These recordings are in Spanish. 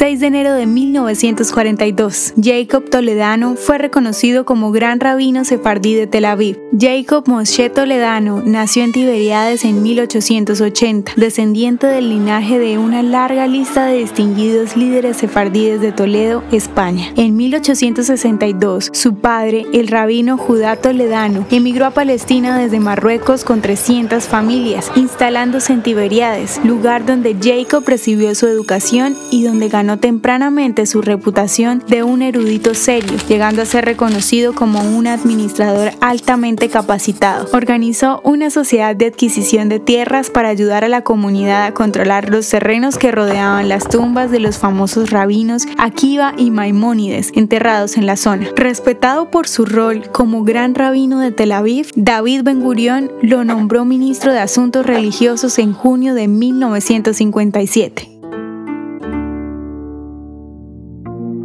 6 de enero de 1942, Jacob Toledano fue reconocido como gran rabino sefardí de Tel Aviv. Jacob Moshe Toledano nació en Tiberiades en 1880, descendiente del linaje de una larga lista de distinguidos líderes sefardíes de Toledo, España. En 1862, su padre, el rabino Judá Toledano, emigró a Palestina desde Marruecos con 300 familias, instalándose en Tiberiades, lugar donde Jacob recibió su educación y donde ganó tempranamente su reputación de un erudito serio, llegando a ser reconocido como un administrador altamente capacitado. Organizó una sociedad de adquisición de tierras para ayudar a la comunidad a controlar los terrenos que rodeaban las tumbas de los famosos rabinos Akiva y Maimónides, enterrados en la zona. Respetado por su rol como gran rabino de Tel Aviv, David Ben Gurión lo nombró ministro de Asuntos Religiosos en junio de 1957.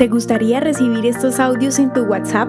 ¿Te gustaría recibir estos audios en tu WhatsApp?